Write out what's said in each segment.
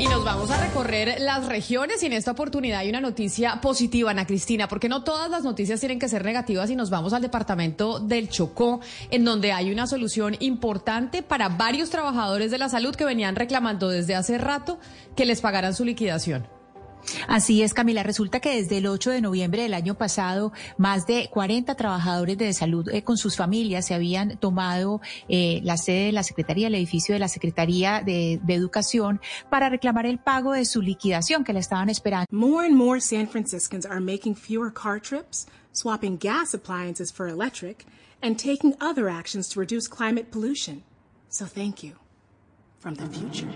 Y nos vamos a recorrer las regiones y en esta oportunidad hay una noticia positiva, Ana Cristina, porque no todas las noticias tienen que ser negativas y nos vamos al departamento del Chocó, en donde hay una solución importante para varios trabajadores de la salud que venían reclamando desde hace rato que les pagaran su liquidación. Así es, Camila. Resulta que desde el 8 de noviembre del año pasado, más de 40 trabajadores de salud eh, con sus familias se habían tomado eh, la sede de la Secretaría, el edificio de la Secretaría de, de, Educación, para reclamar el pago de su liquidación que le estaban esperando. More and more San Franciscans are making fewer car trips, swapping gas appliances for electric, and taking other actions to reduce climate pollution. So thank you from the future.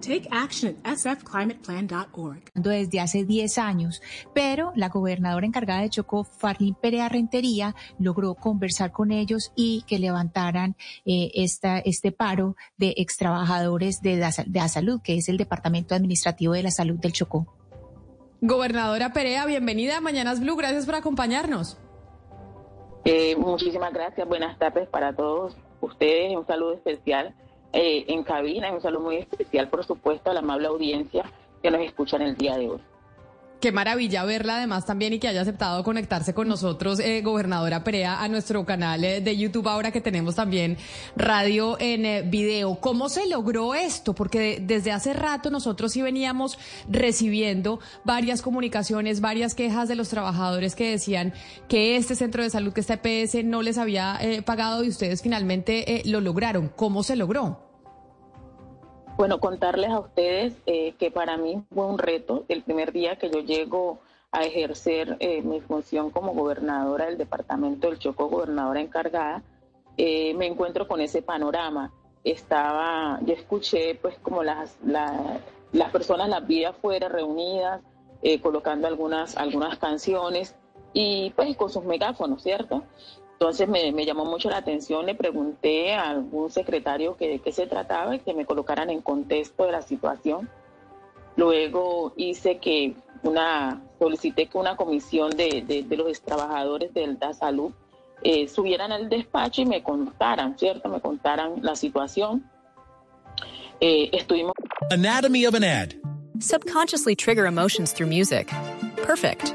Take action at sfclimateplan.org. Desde hace 10 años, pero la gobernadora encargada de Chocó, Farlín Perea Rentería, logró conversar con ellos y que levantaran eh, esta, este paro de extrabajadores de la, de la salud, que es el Departamento Administrativo de la Salud del Chocó. Gobernadora Perea, bienvenida a Mañanas Blue. Gracias por acompañarnos. Eh, muchísimas gracias. Buenas tardes para todos ustedes. Un saludo especial eh, en cabina y un saludo muy especial, por supuesto, a la amable audiencia que nos escucha en el día de hoy. Qué maravilla verla además también y que haya aceptado conectarse con nosotros, eh, gobernadora Perea, a nuestro canal eh, de YouTube ahora que tenemos también radio en eh, video. ¿Cómo se logró esto? Porque desde hace rato nosotros sí veníamos recibiendo varias comunicaciones, varias quejas de los trabajadores que decían que este centro de salud, que este EPS no les había eh, pagado y ustedes finalmente lo lograron. ¿Cómo se logró? Bueno, contarles a ustedes eh, que para mí fue un reto el primer día que yo llego a ejercer eh, mi función como gobernadora del departamento del Chocó, gobernadora encargada, eh, me encuentro con ese panorama. Estaba, yo escuché pues como las, la, las personas las vi afuera reunidas, eh, colocando algunas, algunas canciones y pues con sus megáfonos, ¿cierto? Entonces me, me, llamó mucho la atención, le pregunté a algún secretario que, de qué se trataba y que me colocaran en contexto de la situación. Luego hice que una, solicité que una comisión de, de, de los trabajadores del da salud eh, subieran al despacho y me contaran, ¿cierto? Me contaran la situación. Eh, estuvimos. Anatomy of an ad. Subconsciously trigger emotions through music. Perfect.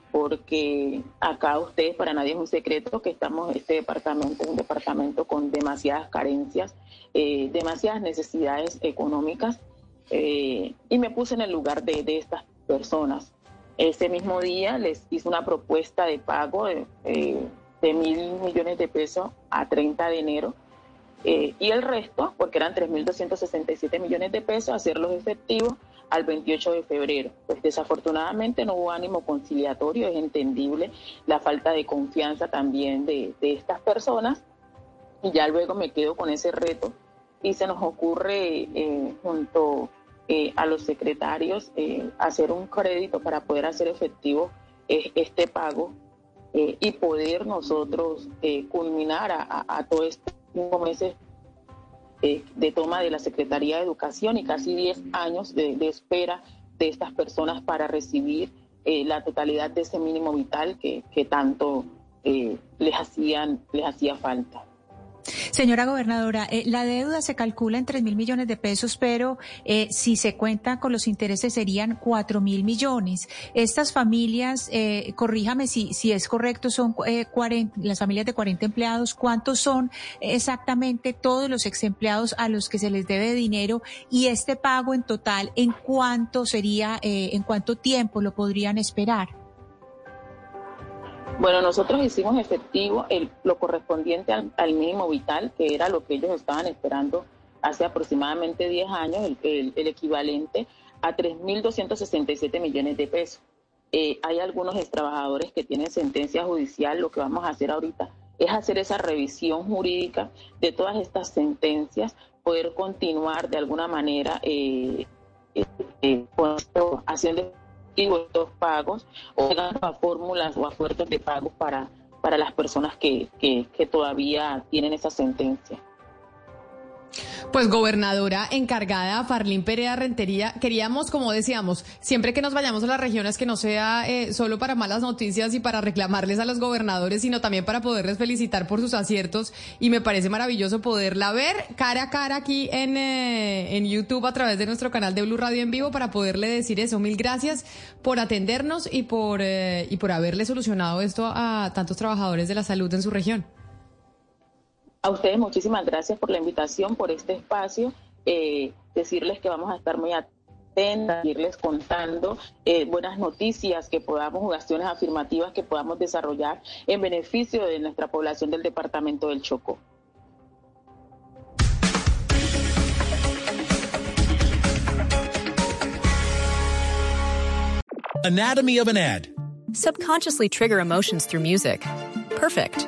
porque acá ustedes, para nadie es un secreto que estamos, este departamento es un departamento con demasiadas carencias, eh, demasiadas necesidades económicas, eh, y me puse en el lugar de, de, estas personas. Ese mismo día les hice una propuesta de pago de, eh, de mil millones de pesos a 30 de enero, y el resto, porque eran 3.267 millones de pesos, hacerlos efectivos al 28 de febrero. Pues desafortunadamente no hubo ánimo conciliatorio, es entendible la falta de confianza también de, de estas personas y ya luego me quedo con ese reto y se nos ocurre eh, junto eh, a los secretarios eh, hacer un crédito para poder hacer efectivo este pago y poder nosotros culminar a, a, a todo estos cinco meses eh, de toma de la Secretaría de Educación y casi 10 años de, de espera de estas personas para recibir eh, la totalidad de ese mínimo vital que, que tanto eh, les, hacían, les hacía falta. Señora gobernadora, eh, la deuda se calcula en 3 mil millones de pesos, pero eh, si se cuenta con los intereses serían 4 mil millones. Estas familias, eh, corríjame si, si es correcto, son 40, las familias de 40 empleados. ¿Cuántos son exactamente todos los ex empleados a los que se les debe dinero? Y este pago en total, ¿en cuánto sería, en cuánto tiempo lo podrían esperar? Bueno, nosotros hicimos efectivo el, lo correspondiente al, mínimo vital, que era lo que ellos estaban esperando hace aproximadamente 10 años, el, equivalente a 3.267 millones de pesos. Eh, hay algunos trabajadores que tienen sentencia judicial, lo que vamos a hacer ahorita es hacer esa revisión jurídica de todas estas sentencias, poder continuar de alguna manera eh, eh, eh haciendo estos pagos o a fórmulas o a fuertes de pago para, para las personas que, que, que todavía tienen esa sentencia. Pues gobernadora encargada, Farlín Perea Rentería, queríamos, como decíamos, siempre que nos vayamos a las regiones, que no sea eh, solo para malas noticias y para reclamarles a los gobernadores, sino también para poderles felicitar por sus aciertos. Y me parece maravilloso poderla ver cara a cara aquí en, eh, en YouTube a través de nuestro canal de Blue Radio en vivo para poderle decir eso. Mil gracias por atendernos y por, eh, y por haberle solucionado esto a tantos trabajadores de la salud en su región. A ustedes muchísimas gracias por la invitación, por este espacio. Eh, decirles que vamos a estar muy atentos, irles contando eh, buenas noticias que podamos, acciones afirmativas que podamos desarrollar en beneficio de nuestra población del departamento del Chocó. Anatomy of an ad. Subconsciously trigger emotions through music. Perfect.